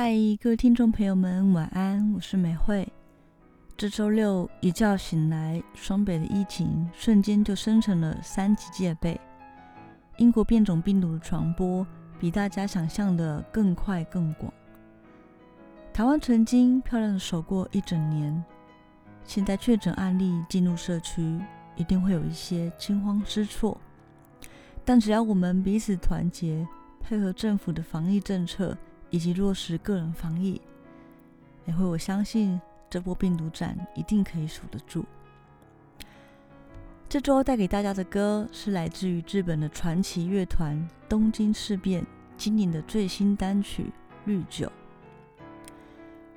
嗨，各位听众朋友们，晚安，我是美惠。这周六一觉醒来，双北的疫情瞬间就升成了三级戒备。英国变种病毒的传播比大家想象的更快更广。台湾曾经漂亮的守过一整年，现在确诊案例进入社区，一定会有一些惊慌失措。但只要我们彼此团结，配合政府的防疫政策，以及落实个人防疫，每回，我相信这波病毒战一定可以守得住。这周带给大家的歌是来自于日本的传奇乐团东京事变今年的最新单曲《绿酒》。《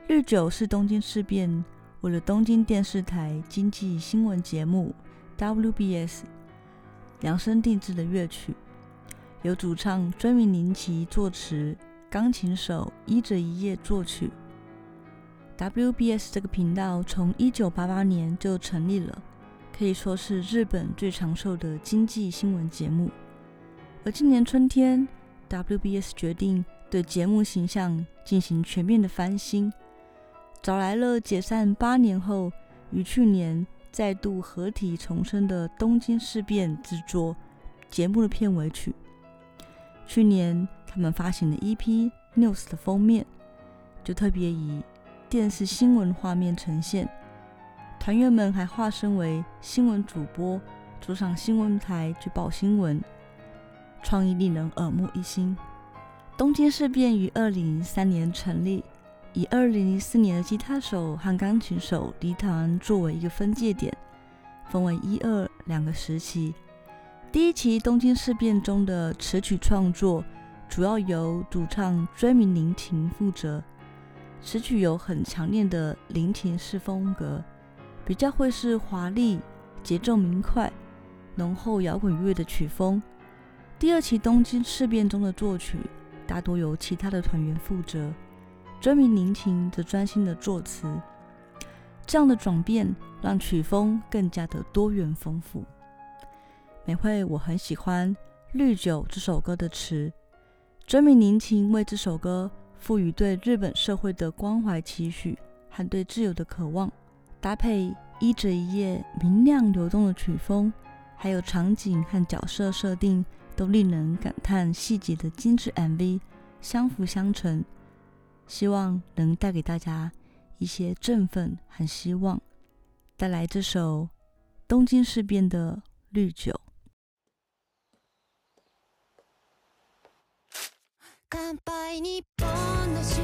绿酒》是东京事变为了东京电视台经济新闻节目 WBS 量身定制的乐曲，由主唱追名林奇作词。钢琴手伊泽一叶作曲。WBS 这个频道从一九八八年就成立了，可以说是日本最长寿的经济新闻节目。而今年春天，WBS 决定对节目形象进行全面的翻新，找来了解散八年后于去年再度合体重生的东京事变制作节目的片尾曲。去年。他们发行的 EP News 的封面，就特别以电视新闻画面呈现，团员们还化身为新闻主播，坐上新闻台去报新闻，创意令人耳目一新。东京事变于二零零三年成立，以二零零四年的吉他手和钢琴手离团作为一个分界点，分为一二两个时期。第一期东京事变中的词曲创作。主要由主唱追名林琴负责，此曲有很强烈的林琴式风格，比较会是华丽、节奏明快、浓厚摇滚乐的曲风。第二期东京事变中的作曲大多由其他的团员负责，追名林琴则专心的作词。这样的转变让曲风更加的多元丰富。美惠，我很喜欢《绿酒》这首歌的词。真名林琴为这首歌赋予对日本社会的关怀期许和对自由的渴望，搭配一折一页明亮流动的曲风，还有场景和角色设定都令人感叹细节的精致 MV，相辅相成，希望能带给大家一些振奋和希望，带来这首东京事变的绿酒。日本の週